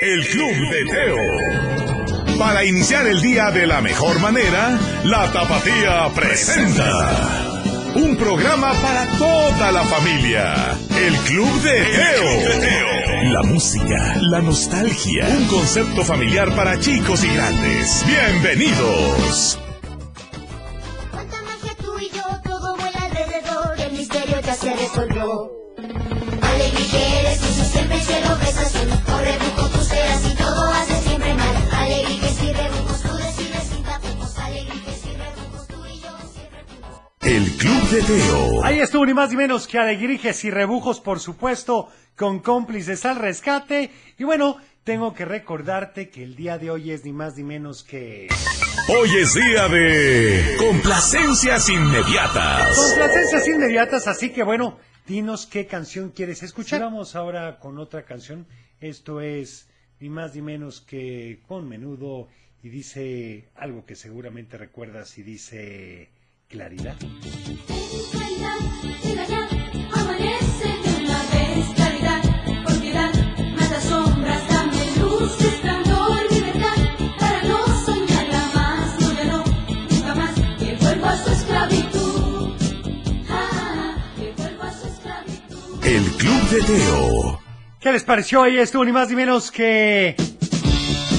El Club de Teo. Para iniciar el día de la mejor manera, la Tapatía presenta. Un programa para toda la familia. El Club de Teo. La música, la nostalgia. Un concepto familiar para chicos y grandes. Bienvenidos. Cuánta magia tú y yo, todo vuela alrededor, el misterio ya se resolvió. Alegría que eres, siempre el cielo ves azul. Con de Teo. Ahí estuvo ni más ni menos que alegrijes y rebujos, por supuesto, con cómplices al rescate. Y bueno, tengo que recordarte que el día de hoy es ni más ni menos que... Hoy es día de complacencias inmediatas. Complacencias inmediatas, así que bueno, dinos qué canción quieres escuchar. Vamos ahora con otra canción. Esto es ni más ni menos que con menudo y dice algo que seguramente recuerdas y dice claridad. Claridad, llega ya, amanece de una vez. Claridad, por piedad, mata sombras, dame luz, resplandor, libertad, para no soñarla más. No, ya no, nunca más, que vuelva a su esclavitud. Que vuelva a su esclavitud. El Club de Teo. ¿Qué les pareció? Ahí estuvo ni más ni menos que,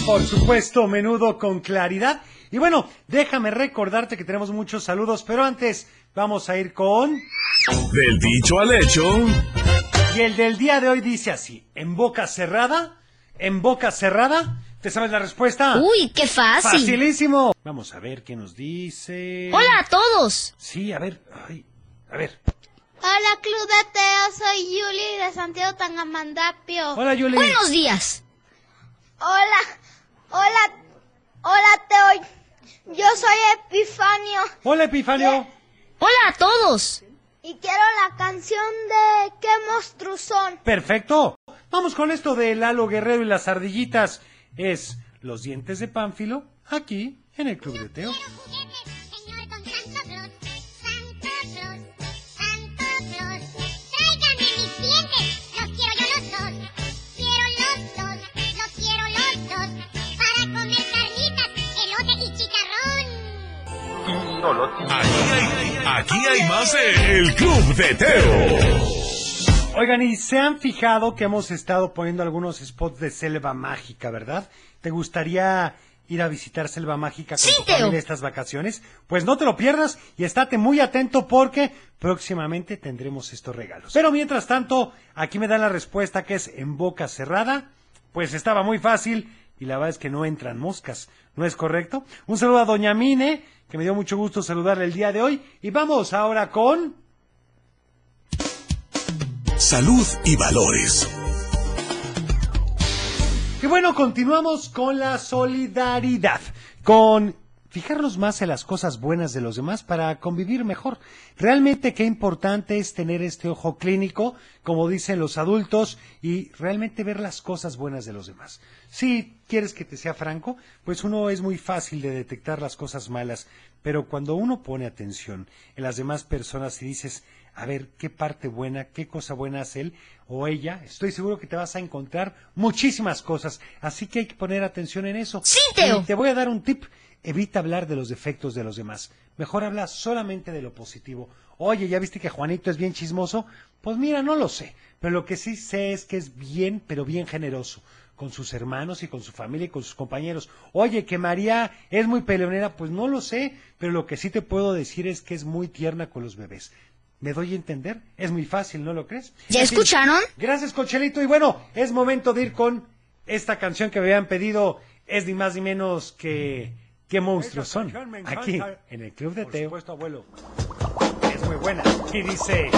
por supuesto, menudo con claridad. Y bueno, déjame recordarte que tenemos muchos saludos, pero antes vamos a ir con... Del dicho al hecho. Y el del día de hoy dice así, en boca cerrada, en boca cerrada, ¿te sabes la respuesta? Uy, qué fácil. Facilísimo. Vamos a ver qué nos dice. Hola a todos. Sí, a ver, ay, a ver. Hola Club de Teo, soy Yuli de Santiago Tangamandapio. Hola, Yuli. Buenos días. Hola, hola, hola Teo. Yo soy Epifanio Hola, Epifanio. Hola a todos. y quiero la canción de ¿Qué monstruos son? Perfecto. Vamos con esto de Lalo Guerrero y las ardillitas. Es Los dientes de Pánfilo, aquí, en el Club de Teo. Aquí hay, aquí hay más de El Club de Teo. Oigan, y se han fijado que hemos estado poniendo algunos spots de selva mágica, ¿verdad? ¿Te gustaría ir a visitar selva mágica con Sí, tu Teo. familia estas vacaciones? Pues no te lo pierdas y estate muy atento porque próximamente tendremos estos regalos. Pero mientras tanto, aquí me dan la respuesta que es en boca cerrada. Pues estaba muy fácil y la verdad es que no entran moscas. ¿No es correcto? Un saludo a Doña Mine, que me dio mucho gusto saludarle el día de hoy. Y vamos ahora con... Salud y valores. Y bueno, continuamos con la solidaridad, con fijarnos más en las cosas buenas de los demás para convivir mejor. Realmente qué importante es tener este ojo clínico, como dicen los adultos, y realmente ver las cosas buenas de los demás. Si quieres que te sea franco, pues uno es muy fácil de detectar las cosas malas, pero cuando uno pone atención en las demás personas y dices, a ver qué parte buena, qué cosa buena hace él o ella, estoy seguro que te vas a encontrar muchísimas cosas, así que hay que poner atención en eso. Sí, Teo. Y te voy a dar un tip, evita hablar de los defectos de los demás, mejor habla solamente de lo positivo. Oye, ¿ya viste que Juanito es bien chismoso? Pues mira, no lo sé, pero lo que sí sé es que es bien, pero bien generoso con sus hermanos y con su familia y con sus compañeros. Oye, que María es muy peleonera, pues no lo sé, pero lo que sí te puedo decir es que es muy tierna con los bebés. ¿Me doy a entender? Es muy fácil, ¿no lo crees? ¿Ya escucharon? Gracias, Cochelito. Y bueno, es momento de ir con esta canción que me habían pedido. Es ni más ni menos que... ¿Qué monstruos son? Aquí, en el Club de Teo. Por supuesto, abuelo. Es muy buena. Y dice...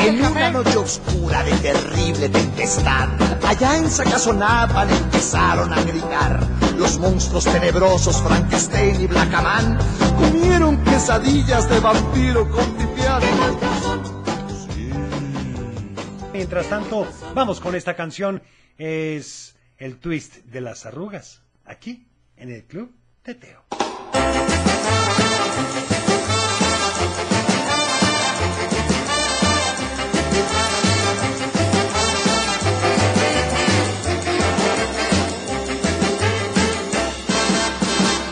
En una noche oscura de terrible tempestad, allá en Sacazonapan empezaron a gritar. Los monstruos tenebrosos Frankenstein y Blackaman comieron quesadillas de vampiro con pipián. Mientras tanto, vamos con esta canción. Es el twist de las arrugas. Aquí, en el Club de Teo.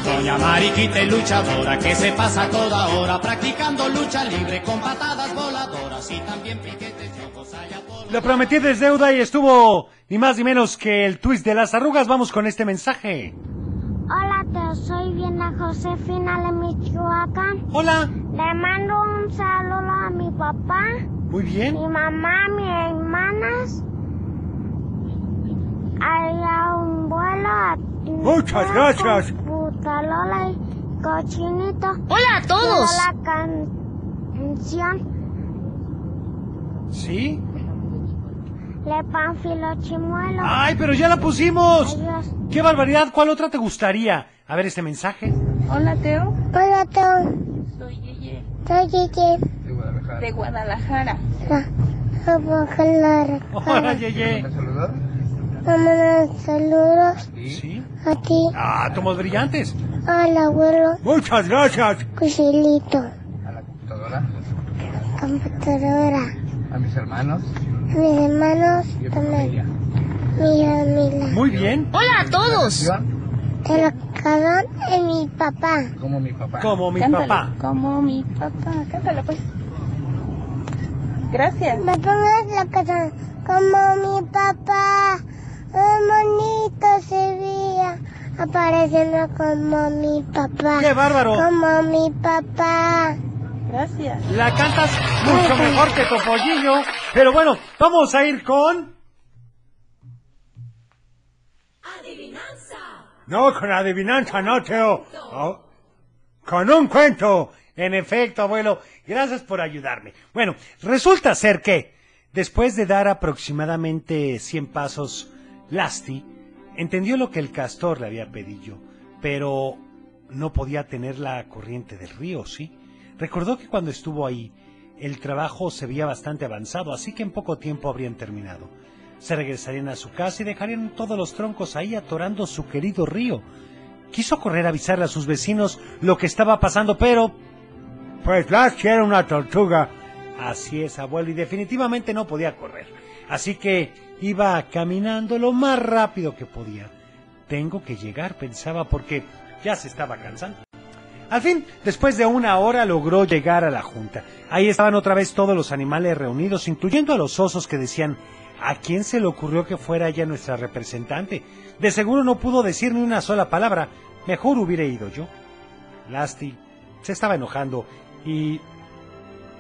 Doña Mariquita luchadora que se pasa toda hora practicando lucha libre con patadas voladoras y también piquetes y ojos allá por... Lo prometí desde deuda y estuvo ni más ni menos que el twist de las arrugas. Vamos con este mensaje. Hola, Teo, soy Viena Josefina de Michoacán. Hola. Le mando un saludo a mi papá, Muy bien. mi mamá, mis hermanas. Allá un vuelo a... Muchas gracias. Putalola y cochinito. Hola a todos. La canción ¿Sí? Le Panfilo Chimuelo. Ay, pero ya la pusimos. Adiós. ¡Qué barbaridad! ¿Cuál otra te gustaría? A ver este mensaje. Hola Teo, Hola, Teo. soy Yeye Soy Gigi. de Guadalajara. Hola, Hola, Yeye. Vámonos, saludos ¿Sí? a ti, Ah, tomos brillantes. al abuelo Muchas gracias. Cuchilito, a la computadora, computadora, a mis hermanos mis hermanos y a mi también, familia. mi familia, Muy bien. Hola a todos. te lo de mi papá. Como mi papá. Como mi Cántale, papá. Como mi papá. Cántalo pues. Gracias. Me pongas la canción como mi papá, un bonito se veía, apareciendo como mi papá. ¡Qué bárbaro! Como mi papá. Gracias. La cantas mucho mejor que Topollillo. Pero bueno, vamos a ir con... No, con adivinanza, no, Teo. Oh, con un cuento. En efecto, abuelo, gracias por ayudarme. Bueno, resulta ser que, después de dar aproximadamente 100 pasos, Lasti entendió lo que el castor le había pedido, pero no podía tener la corriente del río, ¿sí? Recordó que cuando estuvo ahí, el trabajo se veía bastante avanzado, así que en poco tiempo habrían terminado. Se regresarían a su casa y dejarían todos los troncos ahí atorando su querido río. Quiso correr a avisarle a sus vecinos lo que estaba pasando, pero... Pues Lasky era una tortuga. Así es, abuelo, y definitivamente no podía correr. Así que iba caminando lo más rápido que podía. Tengo que llegar, pensaba, porque ya se estaba cansando. Al fin, después de una hora logró llegar a la junta. Ahí estaban otra vez todos los animales reunidos, incluyendo a los osos que decían, ¿a quién se le ocurrió que fuera ella nuestra representante? De seguro no pudo decir ni una sola palabra. Mejor hubiera ido yo. Lasti se estaba enojando y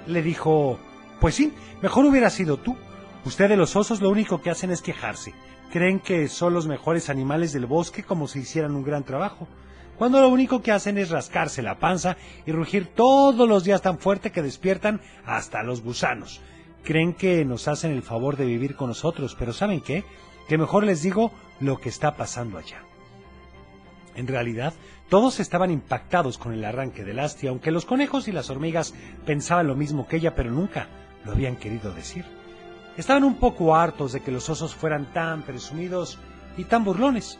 le dijo, pues sí, mejor hubiera sido tú. Ustedes los osos lo único que hacen es quejarse. Creen que son los mejores animales del bosque como si hicieran un gran trabajo cuando lo único que hacen es rascarse la panza y rugir todos los días tan fuerte que despiertan hasta los gusanos. Creen que nos hacen el favor de vivir con nosotros, pero ¿saben qué? Que mejor les digo lo que está pasando allá. En realidad, todos estaban impactados con el arranque del Asti, aunque los conejos y las hormigas pensaban lo mismo que ella, pero nunca lo habían querido decir. Estaban un poco hartos de que los osos fueran tan presumidos y tan burlones.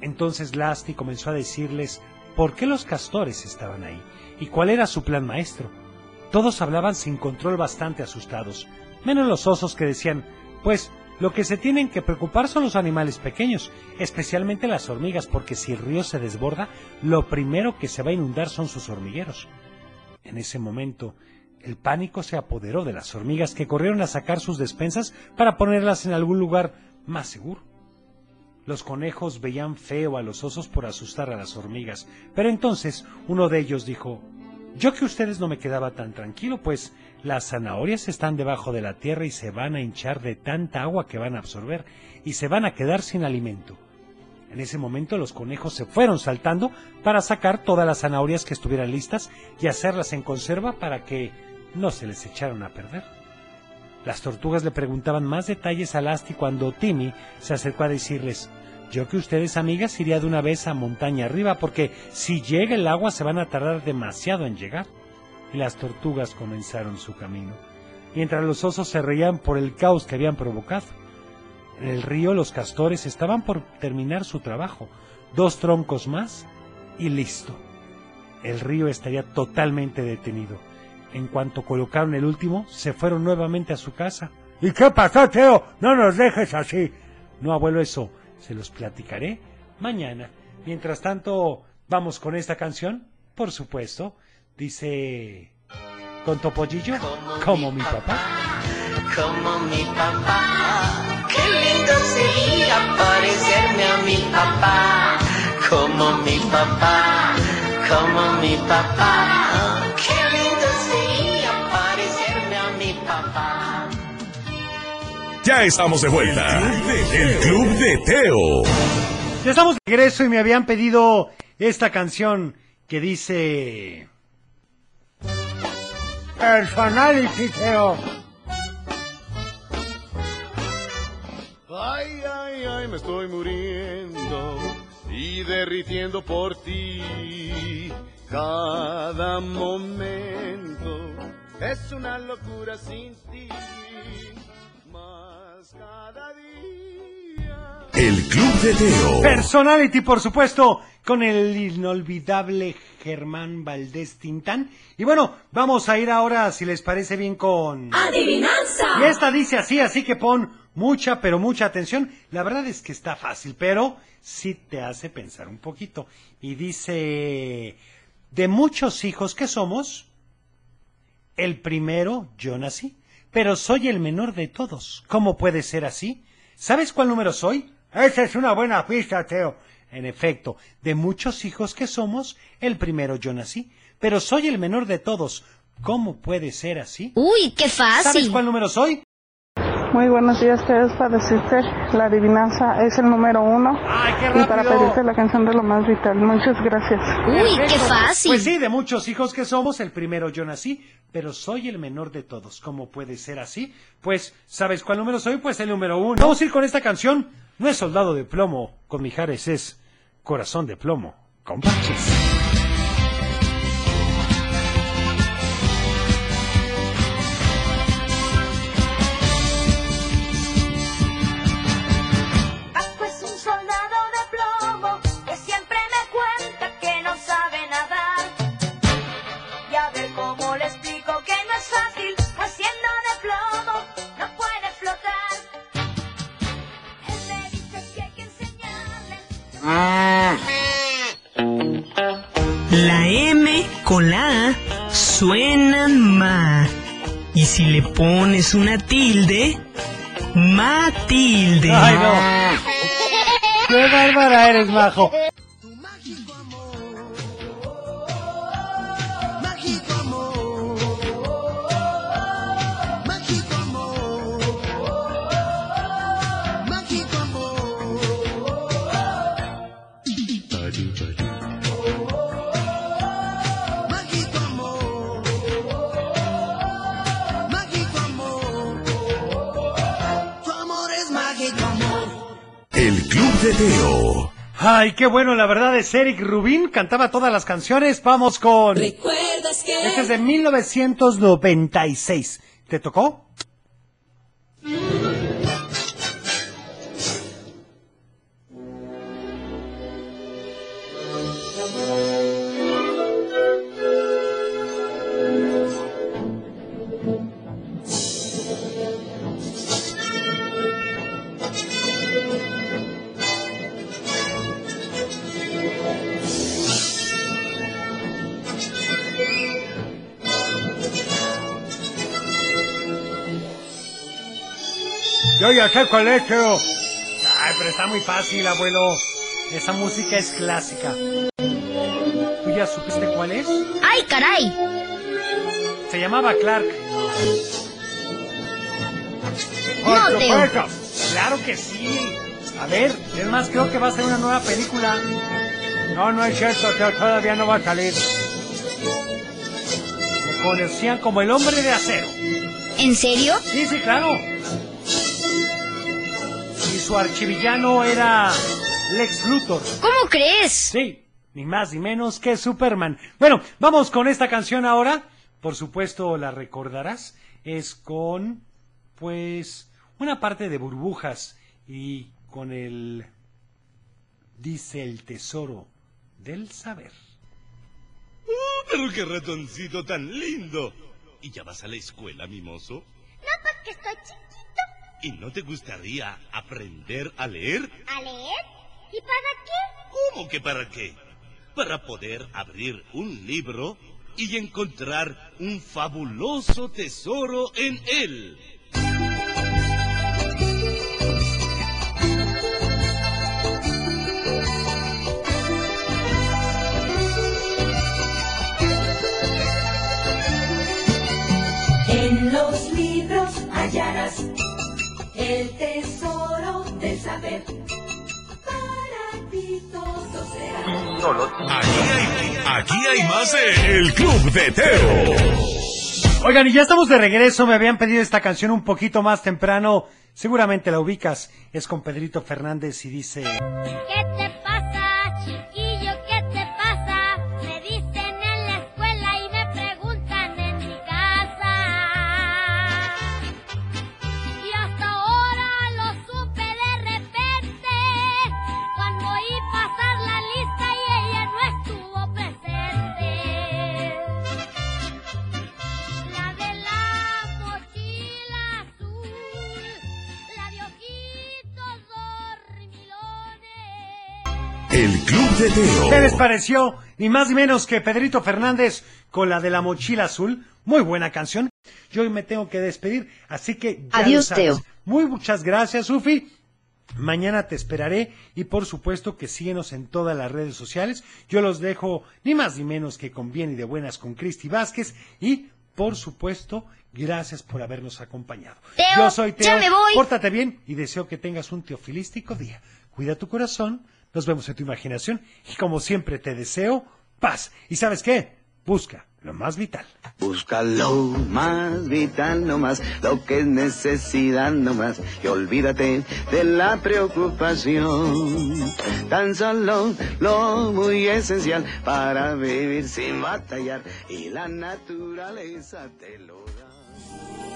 Entonces Lasti comenzó a decirles por qué los castores estaban ahí y cuál era su plan maestro. Todos hablaban sin control bastante asustados, menos los osos que decían, pues lo que se tienen que preocupar son los animales pequeños, especialmente las hormigas, porque si el río se desborda, lo primero que se va a inundar son sus hormigueros. En ese momento, el pánico se apoderó de las hormigas que corrieron a sacar sus despensas para ponerlas en algún lugar más seguro. Los conejos veían feo a los osos por asustar a las hormigas, pero entonces uno de ellos dijo, yo que ustedes no me quedaba tan tranquilo, pues las zanahorias están debajo de la tierra y se van a hinchar de tanta agua que van a absorber y se van a quedar sin alimento. En ese momento los conejos se fueron saltando para sacar todas las zanahorias que estuvieran listas y hacerlas en conserva para que no se les echaran a perder. Las tortugas le preguntaban más detalles a Lasti cuando Timmy se acercó a decirles, yo que ustedes amigas iría de una vez a montaña arriba porque si llega el agua se van a tardar demasiado en llegar. Y las tortugas comenzaron su camino, mientras los osos se reían por el caos que habían provocado. En el río los castores estaban por terminar su trabajo, dos troncos más y listo. El río estaría totalmente detenido. En cuanto colocaron el último, se fueron nuevamente a su casa. ¿Y qué pasó, Teo? No nos dejes así. No, abuelo, eso se los platicaré mañana. Mientras tanto, Vamos con esta canción, por supuesto. Dice con Topollillo, como mi papá. Como mi papá, qué lindo sería parecerme a mi papá. Como mi papá, como mi papá, Ya estamos de vuelta. El Club de Teo. Ya estamos de regreso y me habían pedido esta canción que dice... Personality, Teo. Ay, ay, ay, me estoy muriendo y derritiendo por ti. Cada momento es una locura sin ti. El Club de Teo. Personality, por supuesto, con el inolvidable Germán Valdés Tintán. Y bueno, vamos a ir ahora, si les parece bien, con... Adivinanza. Y esta dice así, así que pon mucha, pero mucha atención. La verdad es que está fácil, pero sí te hace pensar un poquito. Y dice, de muchos hijos que somos, el primero yo nací, pero soy el menor de todos. ¿Cómo puede ser así? ¿Sabes cuál número soy? Esa es una buena pista, Teo. En efecto, de muchos hijos que somos, el primero yo nací, pero soy el menor de todos. ¿Cómo puede ser así? Uy, qué ¿Sabes fácil. cuál número soy? Muy buenos días, Teo. Es para decirte, la adivinanza es el número uno. ¡Ay, qué Y para rápido! pedirte la canción de lo más vital. Muchas gracias. Uy, qué fácil. Pues sí, de muchos hijos que somos, el primero yo nací, pero soy el menor de todos. ¿Cómo puede ser así? Pues, ¿sabes cuál número soy? Pues el número uno. Vamos a ir con esta canción. No es soldado de plomo con Mijares, es corazón de plomo con Baches. La M con la A suenan ma. Y si le pones una tilde, Matilde. ¡Ay, no! ¡Qué bárbara eres, majo! De Teo. Ay, qué bueno, la verdad es Eric Rubin, cantaba todas las canciones. Vamos con... ¿Recuerdas que Este es de 1996. ¿Te tocó? Yo ya sé cuál es. Ay, pero está muy fácil, abuelo. Esa música es clásica. ¿Tú ya supiste cuál es? ¡Ay, caray! Se llamaba Clark. No, Por supuesto. Claro que sí. A ver, es más, creo que va a ser una nueva película. No, no es cierto, Teo, todavía no va a salir. Me conocían como el hombre de acero. ¿En serio? Sí, sí, claro. Su archivillano era Lex Luthor. ¿Cómo crees? Sí, ni más ni menos que Superman. Bueno, vamos con esta canción ahora. Por supuesto, la recordarás. Es con, pues, una parte de burbujas y con el, dice el tesoro del saber. Pero qué ratoncito tan lindo. ¿Y ya vas a la escuela, mimoso? No, porque estoy chiquito. ¿Y no te gustaría aprender a leer? ¿A leer? ¿Y para qué? ¿Cómo que para qué? para poder abrir un libro y encontrar un fabuloso tesoro en él. En los libros hallarás el tesoro del saber. Para ti todo será. Aquí hay, aquí hay más de El Club de Teo. Oigan, y ya estamos de regreso. Me habían pedido esta canción un poquito más temprano. Seguramente la ubicas. Es con Pedrito Fernández y dice... ¿Qué te ¿Qué les pareció? Ni más ni menos que Pedrito Fernández con la de la mochila azul. Muy buena canción. Yo hoy me tengo que despedir, así que ya Adiós. Teo. Muy muchas gracias, Sufi. Mañana te esperaré y por supuesto que síguenos en todas las redes sociales. Yo los dejo ni más ni menos que con bien y de buenas con Cristi Vázquez y por supuesto gracias por habernos acompañado. Teo, Yo soy Teo. ya me voy. Pórtate bien y deseo que tengas un teofilístico día. Cuida tu corazón, nos vemos en tu imaginación y como siempre te deseo paz. ¿Y sabes qué? Busca lo más vital. Busca lo más vital nomás, lo que es necesidad nomás, y olvídate de la preocupación. Tan solo lo muy esencial para vivir sin batallar, y la naturaleza te lo da.